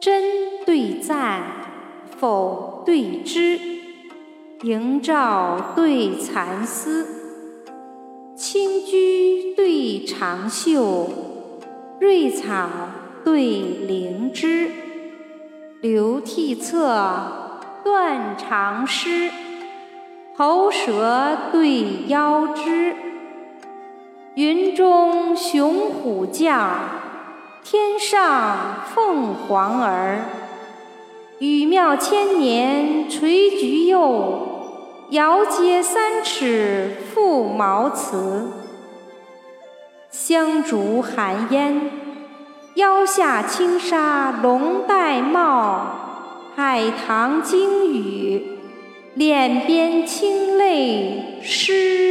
真对赞，否对知，营照对蚕丝，青居对长袖，瑞草对灵芝，流涕侧，断肠诗，喉舌对腰肢，云中雄虎将。天上凤凰儿，羽庙千年垂菊柚，遥接三尺覆茅茨。香烛寒烟，腰下轻纱龙带帽，海棠惊雨，脸边清泪湿。